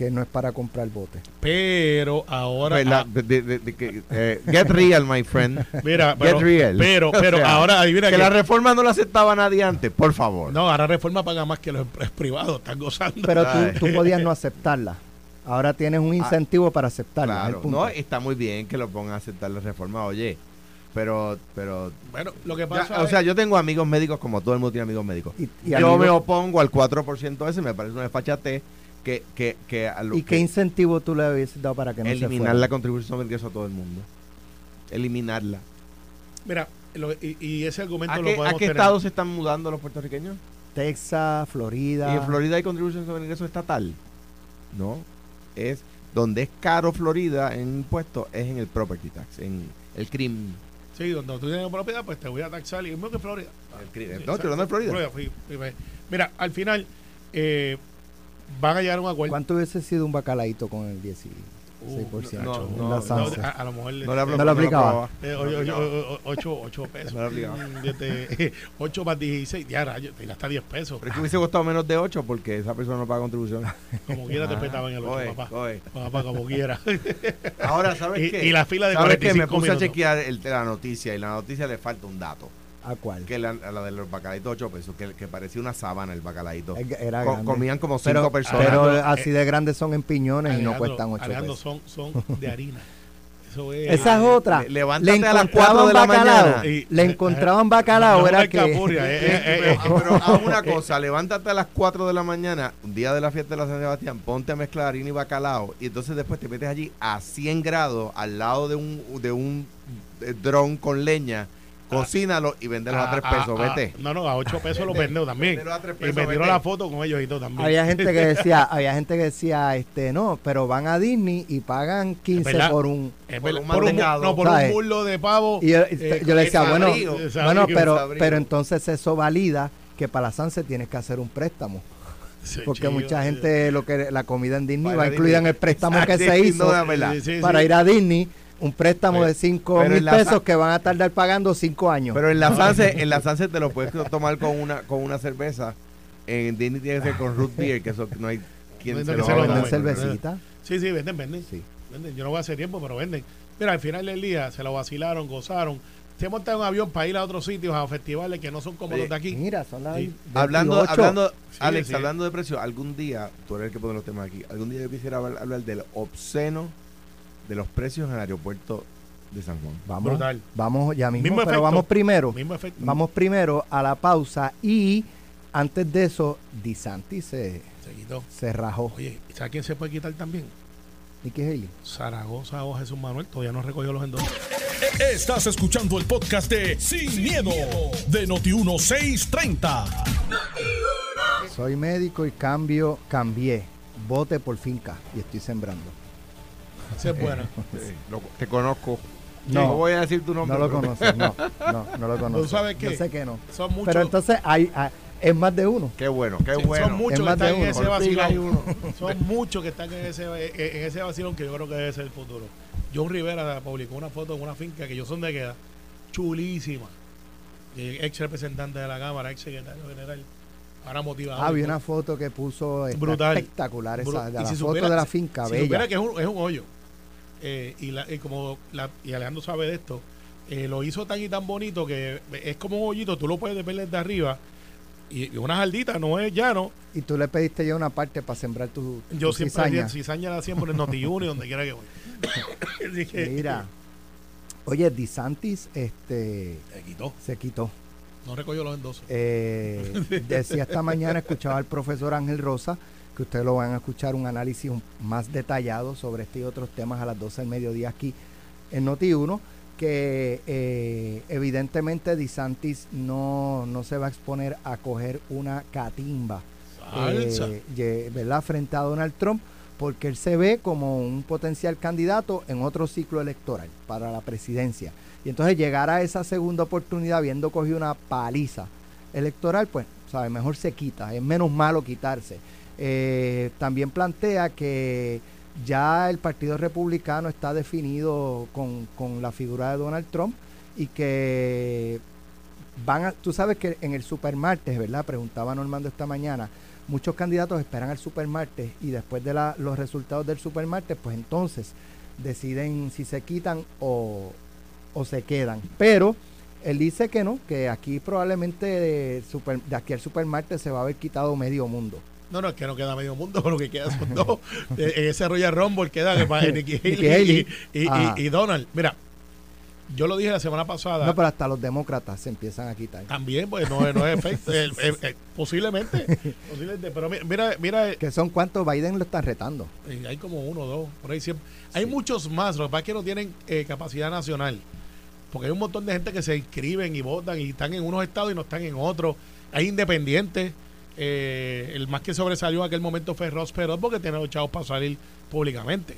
que no es para comprar botes. Pero ahora. Pues la- ah, de- de- de que, eh, get real, my friend. mira, Get pero, real. pero, (laughs) pero O sea, ahora adivina que que- la reforma no la aceptaba nadie antes, por favor. No, ahora reforma paga más que los privados, están gozando. Pero tú, tú podías no aceptarla. Ahora tienes un incentivo para aceptarla. es el Claro, punto. no, está muy bien que lo pongan a aceptar la reforma, oye. Pero, pero, bueno, lo que ya, pasa o sea, yo tengo amigos médicos como todo el mundo tiene amigos médicos. Y, y yo me opongo al 4% ese, me parece una desfachate que, que, que a lo ¿Y que qué incentivo tú le hubieses dado para que no se eliminar la contribución sobre ingreso a todo el mundo. Eliminarla. Mira, lo- y, y ese argumento ¿A lo qué, podemos a qué tener. estados se están mudando los puertorriqueños? Texas, Florida. ¿Y en Florida hay contribución sobre ingreso estatal? No. Es donde es caro Florida en impuestos, es en el property tax, en el crimen. Sí, donde tú tienes propiedad, pues te voy a taxar. Y es mismo que Florida. El crimen. Sí, No, estoy hablando de Florida. fui- fui- fui- Mira, al final eh, van a llegar a un acuerdo. ¿Cuánto hubiese sido un bacalaíto con el 16%? Uh, no, no, a, lo mejor No lo aplicaba. eh, ocho- ocho- ocho- ocho pesos. No le aplicaba. Mm, 8 (laughs) más 16, ya rayos, te gasta 10 pesos. Pero es que hubiese costado menos de 8 porque esa persona no paga contribución. Como quiera te Ah, petaban el 8, oye, papá. oye. Papá, como quiera. Ahora, ¿sabes Y- qué? y la fila de ¿Sabes qué? 45 Me puse minutos. a chequear el- la noticia y la noticia le falta un dato. ¿A cuál? Que la, a la de los bacalaitos 8 pesos, que, que parecía una sábana el bacalaito. Era Co- grande. comían como 5 pero, personas. pero Alejandro, así de grandes son en piñones y no cuestan 8 Alejandro, pesos. son, son de harina. Eso es. Esa es otra. Le- Le, levántate a las encontraban 4 de la bacalao. mañana. Y- Le encontraban bacalao. No, era que... alcapurria, eh, eh, eh, pero, pero haz una (laughs) cosa, levántate a las 4 de la mañana, un día de la fiesta de la San Sebastián, ponte a mezclar harina y bacalao y entonces después te metes allí a 100 grados al lado de un de un eh, dron con leña, cocínalo y véndelo a 3 pesos, a- vete. no, no, a 8 pesos lo vendeo también. A tres Y me tiró la foto con ellos y todo también. Había gente que (laughs) decía, había gente que decía, este, no, pero van a Disney y pagan 15 verdad. por un... Es por un por un, mantecado, no, por ¿sabes? un muslo de pavo. Y yo, eh, yo le decía, bueno, sabrío, sabrío, bueno, pero, pero entonces eso valida que para la Sanse tienes que hacer un préstamo. sí, Porque chico, mucha gente, lo que la comida en Disney va Disney. incluida en el préstamo que se hizo no, para ir a Disney, un préstamo de 5 pero mil pesos que van a tardar pagando 5 años. Pero en la Sanse, en la Sanse te lo puedes tomar con una con una cerveza. En Disney tiene que ser con root beer, que eso no hay quien No se que lo se lo haga. venden cervecita. Sí, sí, venden, venden. Sí. Venden. Yo no voy a hacer tiempo, pero venden. Mira, al final del día se lo vacilaron, gozaron. Se montan un avión para ir a otros sitios, a festivales que no son como los de aquí. Mira, son las Sí. Hablando, 28. hablando, Sí, Alex, sí. hablando de precio, algún día, tú eres el que pone los temas aquí, algún día yo quisiera hablar, hablar del obsceno de los precios en el aeropuerto de San Juan. Vamos, Brutal. vamos ya mismo, Mismo pero efecto. vamos primero. Mismo efecto. Vamos primero a la pausa y antes de eso, Disanti se, Se quitó. se rajó. Oye, ¿sabes quién se puede quitar también? Nicky Haley. Zaragoza o Jesús Manuel. Todavía no recogió los endosos. Estás escuchando el podcast de Sin, miedo, de Noti1630. Soy médico y cambio, cambié. Bote por finca y estoy sembrando. Esa es buena. (laughs) Sí, lo- te conozco. No. No voy a decir tu nombre. No lo pero- conoces, no, no, no lo (laughs) conoces. sabes qué? Yo sé que no. Son muchos. Pero entonces hay, hay- es más de uno. Qué bueno, qué Sí, bueno. Son muchos Es que más de están en uno. ese Por fin hay vacilón. uno. (laughs) Son muchos que están en ese, en ese vacilón que yo creo que debe ser el futuro. John Rivera publicó una foto en una finca que yo son de queda, chulísima. Ex representante de la Cámara, ex secretario general. Ahora motivado. Ah, vi una foto que puso está Brutal. espectacular esa, Bru- de y la si foto supiera- de la finca, si bella. supiera que es un, es un hoyo. Eh, y, la- y como la- y Alejandro sabe de esto, eh, lo hizo tan y tan bonito que es como un hoyito, tú lo puedes ver desde arriba. Y, y una jardita no es llano. Y tú le pediste ya una parte para sembrar tu, Yo tu siempre cizaña. cizaña la siembro en Noti1 y donde quiera que voy. (laughs) Que- Mira. Oye, DeSantis este, Se quitó. se quitó. No recogió los endosos. Eh, (laughs) decía esta mañana, escuchaba al profesor Ángel Rosa, que ustedes lo van a escuchar un análisis más detallado sobre este y otros temas a las 12 del mediodía aquí en Noti1, que eh, evidentemente DeSantis no, no se va a exponer a coger una catimba eh, ¿verdad? frente a Donald Trump, porque él se ve como un potencial candidato en otro ciclo electoral para la presidencia. Y entonces llegar a esa segunda oportunidad habiendo cogido una paliza electoral, pues, sabe, mejor se quita, es menos malo quitarse. Eh, también plantea que ya el Partido Republicano está definido con, con la figura de Donald Trump y que van a, tú sabes que en el supermartes, ¿verdad? Preguntaba Normando esta mañana, muchos candidatos esperan al supermartes y después de los resultados del supermartes, pues entonces deciden si se quitan o, o se quedan. Pero él dice que no, que aquí probablemente de aquí al supermartes se va a haber quitado medio mundo. No, no, es que no queda medio mundo, (laughs) lo que queda son dos. Eh, en ese Royal Rumble queda para (laughs) Nikki Nikki Haley y, y- y- y Donald. Mira, yo lo dije la semana pasada. No, pero hasta los demócratas se empiezan a quitar. También, pues no, es- no es efecto. (laughs) posiblemente. posiblemente. Pero mi- mira, mira, Que son cuántos Biden lo están retando. eh, hay como uno o dos. Por ahí siempre. Hay muchos más. Lo que pasa es que no tienen eh, capacidad nacional. Porque hay un montón de gente que se inscriben y votan y están en unos estados y no están en otros. Hay independientes. Eh, el más que sobresalió en aquel momento fue Ross Perot porque tiene los chavos para salir públicamente.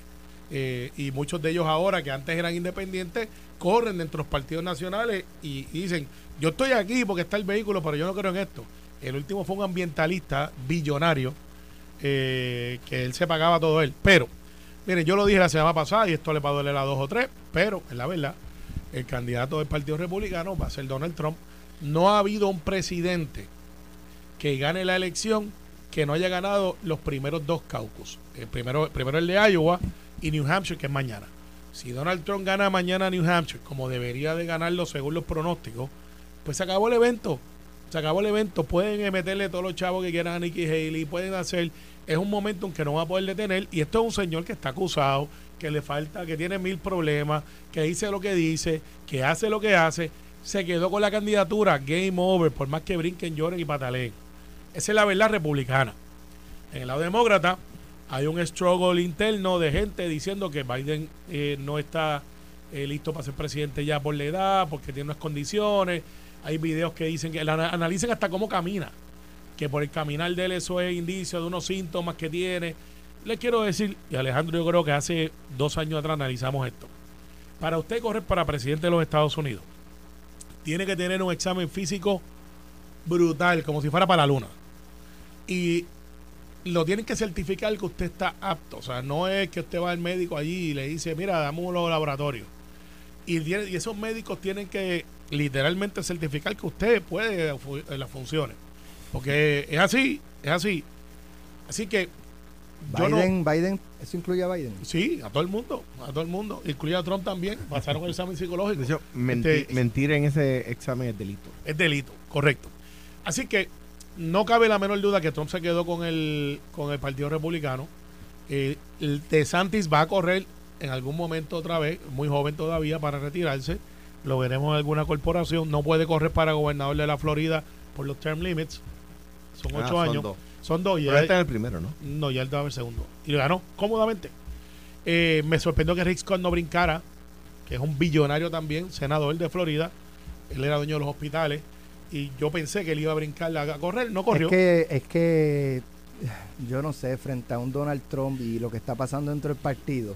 Eh, y muchos de ellos ahora que antes eran independientes corren dentro de los partidos nacionales y, dicen yo estoy aquí porque está el vehículo pero yo no creo en esto el último fue un ambientalista billonario eh, que él se pagaba todo él. Pero miren yo lo dije la semana pasada y esto le va a doler a dos o tres pero es la verdad el candidato del partido republicano va a ser Donald Trump. No ha habido un presidente que gane la elección que no haya ganado los primeros dos caucus. El primero, primero el de Iowa y New Hampshire, que es mañana. Si Donald Trump gana mañana New Hampshire, como debería de ganarlo según los pronósticos, pues se acabó el evento. Se acabó el evento. Pueden meterle todos los chavos que quieran a Nikki Haley, pueden hacer. Es un momento en que no va a poder detener. Y esto es un señor que está acusado, que le falta, que tiene mil problemas, que dice lo que dice, que hace lo que hace. Se quedó con la candidatura, game over, por más que brinquen, lloren y pataleen. Esa es la verdad republicana. En el lado demócrata hay un struggle interno de gente diciendo que Biden eh, no está eh, listo para ser presidente ya por la edad, porque tiene unas condiciones. Hay videos que dicen que analicen hasta cómo camina, que por el caminar de él eso es indicio de unos síntomas que tiene. Le quiero decir, y Alejandro, yo creo que hace dos años atrás analizamos esto. Para usted correr para presidente de los Estados Unidos, tiene que tener un examen físico brutal, como si fuera para la luna. Y lo tienen que certificar que usted está apto. O sea, no es que usted va al médico allí y le dice, mira, dame un laboratorio. Y, tiene- y esos médicos tienen que literalmente certificar que usted puede eh, las funciones. Porque es así, es así. Así que yo no- Biden, Biden, eso incluye a Biden. Sí, a todo el mundo, a todo el mundo, incluye a Trump también, pasaron el examen psicológico. De hecho, Este- mentir en ese examen es delito. Es delito, correcto. Así que no cabe la menor duda que Trump se quedó con el, con el Partido Republicano. Eh, el DeSantis va a correr en algún momento otra vez, muy joven todavía, para retirarse. Lo veremos en alguna corporación. No puede correr para gobernador de la Florida por los term limits. Son Ah, ocho son años. dos. Son dos. Pero ya- este es el primero, ¿no? no, ya él estaba el segundo. Y ganó cómodamente. Eh, me sorprendió que Rick Scott no brincara, que es un billonario también, senador de Florida. Él era dueño de los hospitales. Y yo pensé que él iba a brincar a correr. No corrió. Es que, es que yo no sé, frente a un Donald Trump y lo que está pasando dentro del partido,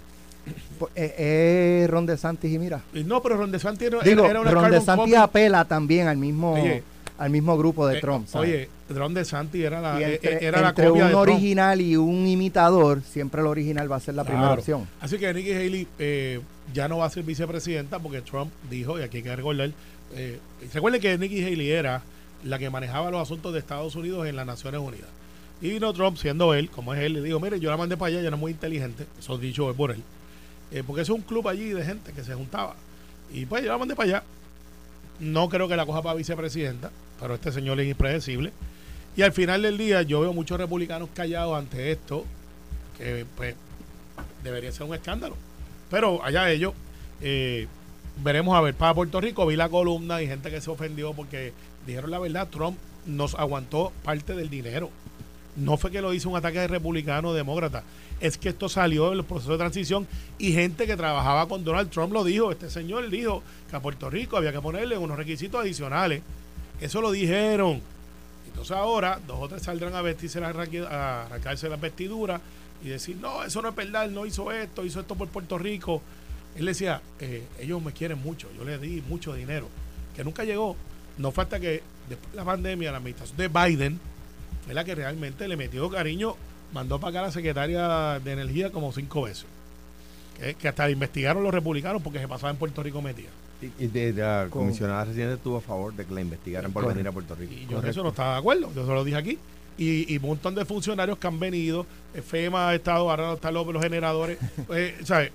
Pues, eh, es Ron DeSantis y mira. No, pero Ron DeSantis era, Digo, era una Ron DeSantis apela también al mismo Oye, al mismo grupo de Eh, Trump. ¿sabes? Oye, Ron DeSantis era la, eh, entre, era la entre copia un de Trump. original y un imitador, siempre el original va a ser la primera opción. Así que Nikki Haley eh, ya no va a ser vicepresidenta porque Trump dijo, y aquí hay que recordar, eh, recuerden que Nikki Haley era la que manejaba los asuntos de Estados Unidos en las Naciones Unidas. Y vino Trump, siendo él, como es él, le dijo, mire, yo la mandé para allá, ella no es muy inteligente, eso dicho por él, eh, porque es un club allí de gente que se juntaba. Y pues yo la mandé para allá. No creo que la coja para vicepresidenta, pero este señor es impredecible. Y al final del día yo veo muchos republicanos callados ante esto, que pues debería ser un escándalo. Pero allá ellos, eh, veremos a ver. Para Puerto Rico vi la columna y gente que se ofendió porque dijeron la verdad, Trump nos aguantó parte del dinero. No fue que lo hizo un ataque de republicano o demócrata. Es que esto salió en los procesos de transición y gente que trabajaba con Donald Trump lo dijo. Este señor dijo que a Puerto Rico había que ponerle unos requisitos adicionales. Eso lo dijeron. Entonces ahora dos o tres saldrán a vestirse arranque- a arrancarse las vestiduras y decir, no, eso no es verdad, no hizo esto, hizo esto por Puerto Rico. Él decía, eh, ellos me quieren mucho, yo les di mucho dinero, que nunca llegó. No falta que después de la pandemia, la administración de Biden fue la que realmente le metió cariño, mandó para acá a la secretaria de Energía como cinco veces. Que, que hasta investigaron los republicanos porque se pasaba en Puerto Rico metida. Y, y de- la Con- comisionada residente estuvo a favor de que la investigaran por Correcto. venir a Puerto Rico. Y yo en eso no estaba de acuerdo, yo se lo dije aquí. Y, y un montón de funcionarios que han venido, FEMA ha estado, ahora está López, los generadores, (laughs) eh, ¿sabes?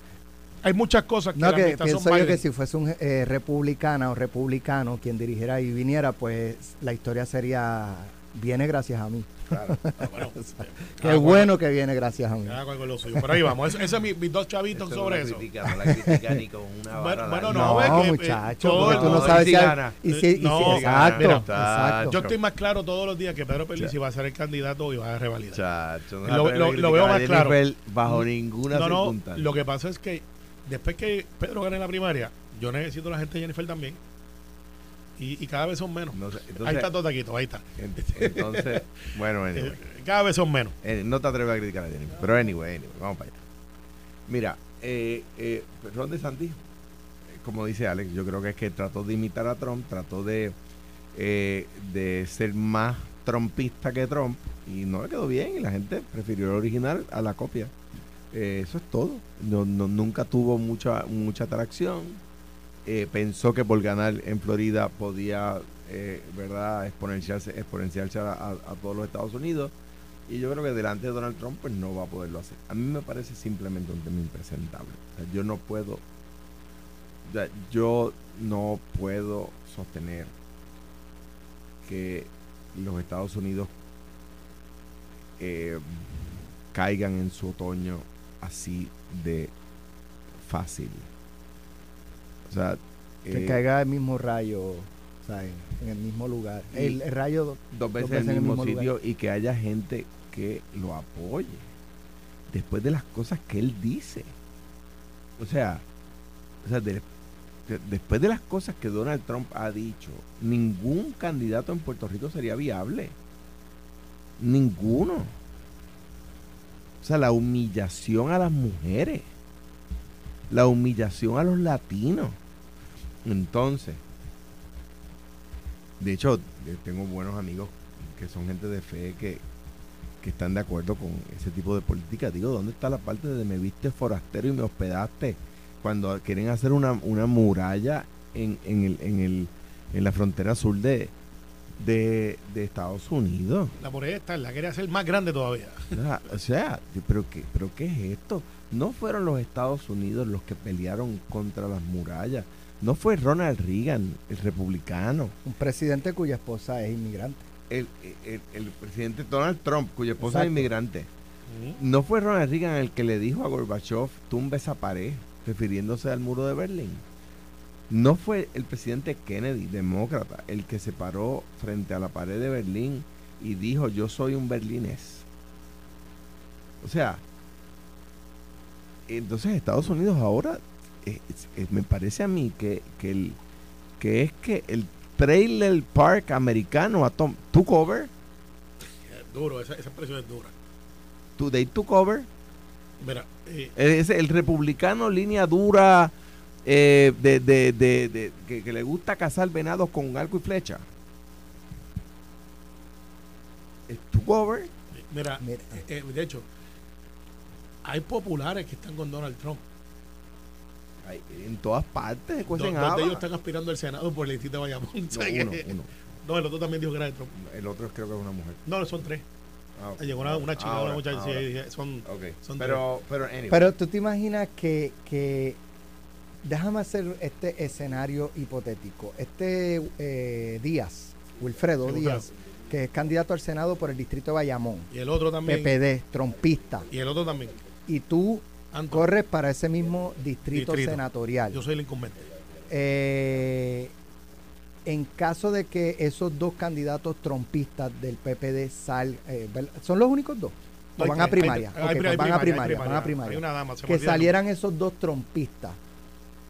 Hay muchas cosas que No, la que administración pienso yo Biden- que si fuese un eh, republicana o republicano quien dirigiera y viniera, pues la historia sería viene gracias a mí. (laughs) Ah, bueno, Qué cada cual- bueno que viene gracias a mí. cada cual con lo suyo. Pero ahí vamos, ese, ese es mi- mis dos chavitos Eso no sobre la eso. critica, no la critica ni con una (laughs) Bueno, bueno, no, No, ve que, eh, muchacho, porque tú no sabes si hay- y si- y si- No, exacto, mira, exacto. Yo estoy más claro todos los días que Pedro Pelici va a ser el candidato y va a revalidar. Chacho, no Lo- lo- lo veo más claro. Bajo ninguna No, no, circunstancia. lo que pasa es que después que Pedro gane la primaria, yo necesito a la gente de Jennifer también. Y, y cada vez son menos. No sé, ahí está todo taquito, ahí está. entonces, (laughs) bueno, anyway. Eh, cada vez son menos. Eh, no te atreves a criticar a Jennifer. Pero anyway, anyway, vamos para allá. Mira, eh, eh, Ron DeSantis, eh, como dice Alex, yo creo que es que trató de imitar a Trump, trató de, eh, de ser más trompista que Trump y no le quedó bien y la gente prefirió el original a la copia. Eh, eso es todo. No, no- nunca tuvo mucha, mucha atracción. Eh, pensó que por ganar en Florida podía, eh, ¿verdad?, exponenciarse, exponenciarse a, todos los Estados Unidos. Y yo creo que delante de Donald Trump pues no va a poderlo hacer. A mí me parece simplemente un tema impresentable. Yo no puedo, yo no puedo sostener que los Estados Unidos caigan en su otoño así de fácil. O sea, Que eh, caiga el mismo rayo. En el mismo lugar. El, el rayo dos veces en el mismo, sitio y que haya gente que lo apoye después de las cosas que él dice. O sea, o sea, de- de- después de las cosas que Donald Trump ha dicho, ningún candidato en Puerto Rico sería viable. Ninguno. O sea, la humillación a las mujeres. La humillación a los latinos. Entonces, de hecho, eh, tengo buenos amigos que son gente de fe que, que están de acuerdo con ese tipo de política. Digo, ¿dónde está la parte de me viste forastero y me hospedaste? Cuando quieren hacer una, una muralla en, en, el, en, el, en la frontera sur de, de, de Estados Unidos. La muralla está, la quería hacer más grande todavía. O sea, ¿pero qué, ¿pero qué es esto? No fueron los Estados Unidos los que pelearon contra las murallas. No fue Ronald Reagan, el republicano. un presidente cuya esposa es inmigrante. el, el- el presidente Donald Trump, cuya esposa es inmigrante, no fue Ronald Reagan el que le dijo a Gorbachev, tumba esa pared, refiriéndose al muro de Berlín. No fue el presidente Kennedy, demócrata, el que se paró frente a la pared de Berlín y dijo, yo soy un berlinés. O sea, entonces Estados Unidos ahora, eh, es- es- me parece a mí que, que, el, que es que el trailer park americano a tom- took over, Es duro, esa, esa expresión es dura. to- they took over Mira, eh, Es el republicano línea dura eh, de, de, de, de- que, que le gusta cazar venados con arco y flecha. ¿Estuvo over? mira, Mira. eh, eh, de hecho, hay populares que están con Donald Trump. Ay, en todas partes se Dos, de ellos están aspirando al Senado por el distrito de Bayamón. No, uno, uno. No, el otro también dijo que era de Trump. El otro creo que es una mujer. No, son tres. Ah. Llegó una, una chica, Ahora, una muchacha, sí, son, Ok. son Pero, pero, anyway. Pero tú te imaginas que, que déjame hacer este escenario hipotético. Este eh, Díaz, Wilfredo Sí, Díaz, que es candidato al Senado por el distrito de Bayamón, Y el otro también. PPD, trompista, Y el otro también. y tú corres para ese mismo distrito, Distrito. senatorial. yo soy el incumbente. Eh, en caso de que esos dos candidatos trompistas del PPD sal, eh. ¿son los únicos dos? ¿O Hay van a primaria? pues van a primaria, van a primaria. una dama, se me Que salieran esos dos trompistas.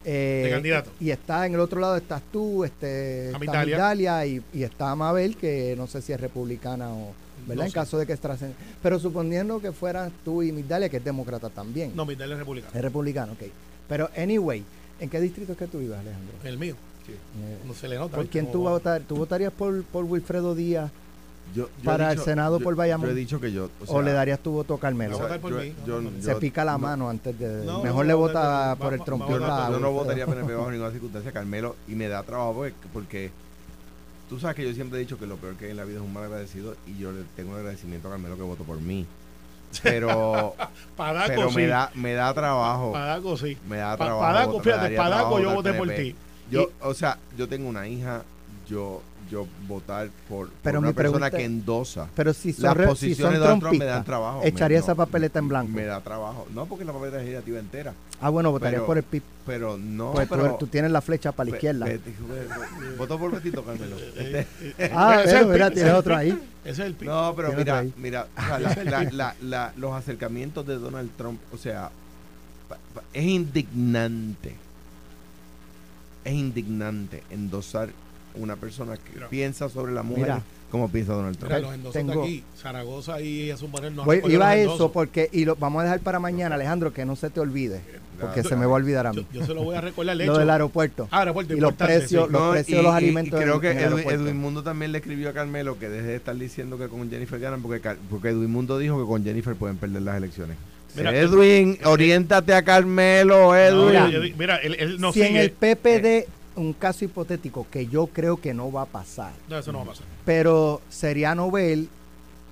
Eh, De candidato. Y está en el otro lado estás tú, este, está Amigdalia. Amigdalia y, y está Mabel, que no sé si es republicana o, ¿verdad? No en sé. caso de que trascend- Pero suponiendo que fueras tú y Migdalia, que es demócrata también. No, mi tele es republicano. Es republicano, ok. Pero, anyway, ¿en qué distrito es que tú ibas, Alejandro? El mío. Eh, No se le nota. ¿Por quién tú votar? ¿Tú votarías por, por Wilfredo Díaz Yo- para el Senado yo- por Bayamón? Yo he dicho que yo. o, sea, le darías tu voto a Carmelo? o sea. Se yo- pica la no- mano antes de... No, mejor no, le vota no, por el vamos- trompista. vamos a a Yo no votaría PNP bajo ninguna circunstancia, Carmelo, y me da trabajo porque, porque tú sabes que yo siempre he dicho que lo peor que hay en la vida es un mal agradecido y yo le tengo un agradecimiento a Carmelo que votó por mí. Pero, (laughs) Padaco pero sí. me, da, me da trabajo. Padaco sí. Me da trabajo. Padaco, fíjate, Padaco yo voté por ti. Yo, o sea, yo tengo una hija, yo, yo votar por, por Pero una persona pregunta- que endosa Pero si son, las re- si posiciones son de Donald Trump me dan trabajo. Me- echaría no, esa papeleta en blanco. Me da trabajo. No, porque la papeleta legislativa entera. ah, bueno, votarías pero- por el PIB. Pero no, Pues tú- pero... tú, tienes la flecha para la izquierda. Votó por Betito Carmelo. Este- (laughs) ah, Ese es el pero mira, tienes otro ahí. Es el PIB. No, pero mira, mira, o sea, la- la- la- la- los acercamientos de Donald Trump, o sea, pa- pa- es indignante. Es indignante endosar una persona que Mira. piensa sobre la mujer Mira. como piensa Donald Trump. Mira, los endosos Tengo- de aquí, Zaragoza y a su panel no han Voy- recogido iba a eso endosos. porque, y lo vamos a dejar para mañana, Alejandro, que no se te olvide, porque se me va a olvidar a mí. yo se lo voy a recordar. Lo hecho, del aeropuerto. Ah, aeropuerto, y los importante, precios, sí. los No, precios de los alimentos. Y creo en- que en el Edwin, aeropuerto. Edwin Mundo también le escribió a Carmelo que deje de estar diciendo que con Jennifer ganan, porque, Car- porque Edwin Mundo dijo que con Jennifer pueden perder las elecciones. Mira, Edwin, oriéntate a Carmelo, No, Edwin. Mira. Él, él no si en sigue. el PPD, un caso hipotético que yo creo que no va a pasar, No, eso no va a pasar. pero sería novel,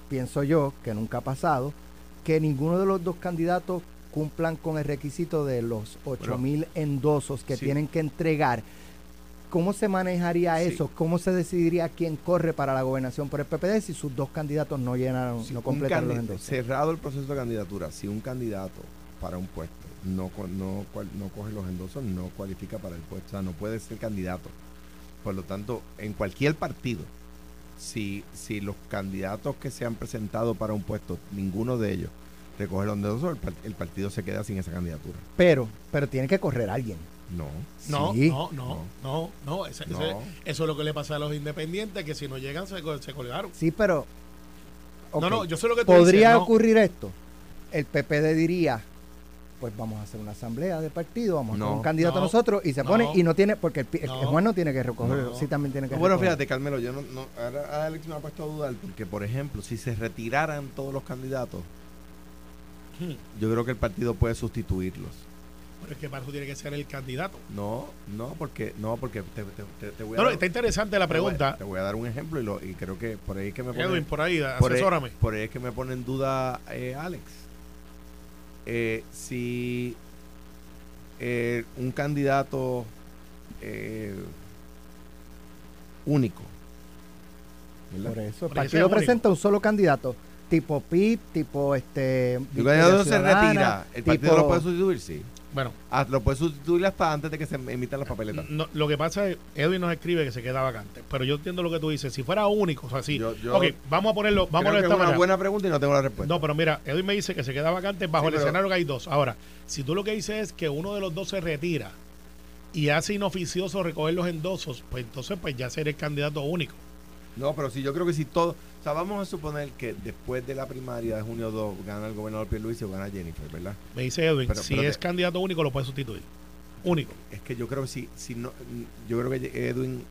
pienso yo, que nunca ha pasado, que ninguno de los dos candidatos cumplan con el requisito de los 8 mil endosos que Sí. tienen que entregar. ¿Cómo se manejaría Sí. eso? ¿Cómo se decidiría quién corre para la gobernación por el PPD si sus dos candidatos no llenaron, Si no completaron los endosos? Cerrado el proceso de candidatura, si un candidato para un puesto no, no, no coge los endosos, no cualifica para el puesto, o sea, no puede ser candidato. Por lo tanto, en cualquier partido, si, si los candidatos que se han presentado para un puesto, ninguno de ellos recoge los endosos, el, par- el partido se queda sin esa candidatura. Pero, pero tiene que correr alguien. No. No, Sí. no, no, no, no. ese- ese- No. eso es lo que le pasa a los independientes, que si no llegan se, se colgaron. Sí, pero... No, no, yo sé lo que tú podría dices, no. ocurrir esto. El PPD diría, pues vamos a hacer una asamblea de partido, vamos a No. poner un candidato No. nosotros y se No. pone y no tiene, porque el, pi- el- No. el juez no tiene que recoger, No. sí también tiene que bueno, fíjate, Carmelo, yo no, no ahora Alex me ha puesto a dudar porque, por ejemplo, si se retiraran todos los candidatos, Hmm. yo creo que el partido puede sustituirlos. Pero es que para eso tiene que ser el candidato. No, no, porque no, porque te, te- te- te voy a dar- está interesante la a- pregunta. Te voy a dar un ejemplo y, lo, y creo que por ahí es que me Edwin, pone, por ahí, por ahí, asesórame. por ahí es que me pone en duda eh, Alex. Eh, si eh, un candidato eh, único, ¿verdad? Por eso, el partido es presenta un solo candidato, tipo PIP, tipo este... Victoria candidato se Ciudadana, retira, el partido tipo- lo puede sustituir, sí. Bueno, Ah, lo puede sustituir hasta antes de que se emitan las papeletas. no, lo que pasa es, Edwin nos escribe que se queda vacante. Pero yo entiendo lo que tú dices. Si fuera único, o sea, sí. Yo- yo- ok, vamos a ponerlo, vamos a Creo ponerlo que de es esta una manera. buena pregunta y no tengo la respuesta. No, pero mira, Edwin me dice que se queda vacante bajo Sí, el pero- escenario que hay dos. Ahora, si tú lo que dices es que uno de los dos se retira y hace inoficioso recoger los endosos, pues entonces pues ya será el candidato único. No, pero sí, yo creo que si todo. O sea, vamos a suponer que después de la primaria de junio 2 gana el gobernador Pierluisi o gana Jennifer, ¿verdad? Me dice Edwin, Pero- si pero es te- candidato único lo puede sustituir. Único. Es que yo creo que si, si no. Yo creo que Edwin.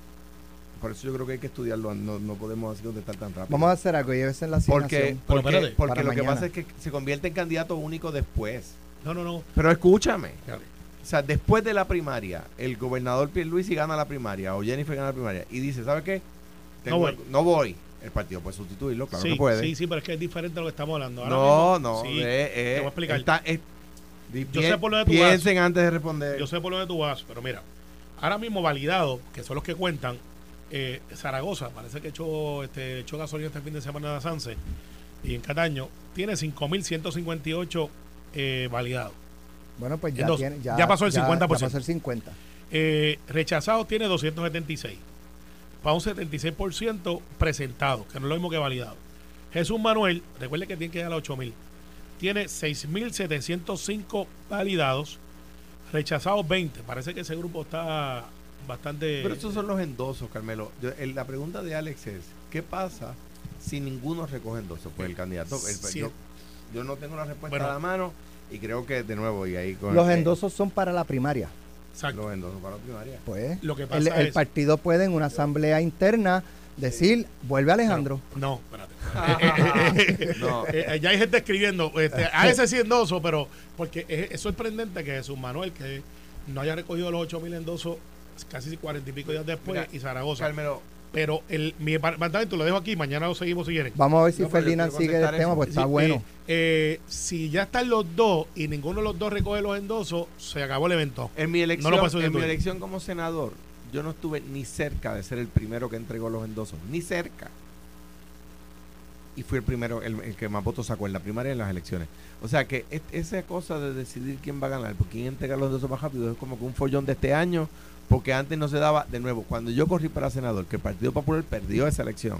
Por eso yo creo que hay que estudiarlo. No, no podemos así contestar tan rápido. Vamos a hacer algo, llévese en la Porque, asignación. Pero porque, espérate. porque lo que pasa es que se convierte en candidato único después. No, no, no. Pero escúchame. Dale. O sea, después de la primaria, el gobernador Pierluisi gana la primaria o Jennifer gana la primaria y dice, ¿sabe qué? No voy. no voy. El partido puede sustituirlo, claro sí, que puede. sí, sí, pero es que es diferente a lo que estamos hablando. Ahora no, mismo, no, sí, eh, eh, te voy a explicar. está- eh, Yo sé por lo de tu Piensen antes de responder. Yo sé por lo de tu vas, pero mira, ahora mismo validado, que son los que cuentan, eh, Zaragoza, parece que echó, este, echó gasolina este fin de semana de Sanse, y en Cataño, tiene 5.158 eh, validados. Bueno, pues ya, Entonces, tiene, ya, ya pasó el ya- 50%. Ya pasó el 50. Eh, rechazados tiene 276. Para un 76% presentado, que no es lo mismo que validado. Jesús Manuel, recuerde que tiene que dar a 8.000. Tiene 6.705 validados, rechazados 20. Parece que ese grupo está bastante... Pero estos son los endosos, Carmelo. Yo- el- la pregunta de Alex es, ¿qué pasa si ninguno recoge endosos? Pues el candidato, el- Sí. yo, yo no tengo la respuesta Bueno. a la mano y creo que de nuevo, y ahí con Los endosos son para la primaria. Exacto. los endosos para la primaria. Pues Lo que el, pasa el es- partido puede en una asamblea interna decir, vuelve Alejandro. No, espérate. (laughs) No. Eh, eh, ya hay gente escribiendo, este, a ese sí endoso, pero porque es, es sorprendente que Jesús Manuel, que no haya recogido los 8.000 endosos casi cuarenta y pico días después, Mira, y Zaragoza. Carmelo, Pero el, mi departamento lo dejo aquí, mañana lo seguimos si quieren. Vamos a ver si No, Ferdinand sigue el tema, pues está Sí, bueno. eh, eh, si ya están los dos y ninguno de los dos recoge los endosos, se acabó el evento. en mi elección, No lo puedo en mi elección como senador, yo no estuve ni cerca de ser el primero que entregó los endosos, ni cerca. Y fui el primero, el, el que más votos sacó en la primaria y en las elecciones. O sea que es- esa cosa de decidir quién va a ganar, porque quién entrega los endosos más rápido, es como que un follón de este año, porque antes no se daba, de nuevo, cuando yo corrí para senador, que el Partido Popular perdió esa elección,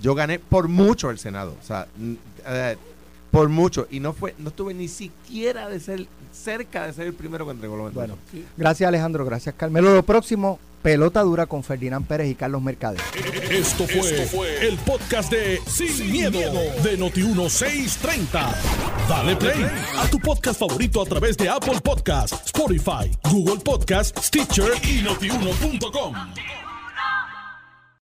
yo gané por mucho el Senado. O sea, eh, por mucho. Y no fue, no estuve ni siquiera de ser cerca de ser el primero que entregó los. Bueno, gracias Alejandro, gracias Carmelo. Lo próximo, pelota dura con Ferdinand Pérez y Carlos Mercader. Esto fue, el podcast de Sin, miedo, de Noti1630. Dale play a tu podcast favorito a través de Apple Podcasts, Spotify, Google Podcasts, Stitcher y notiuno.com.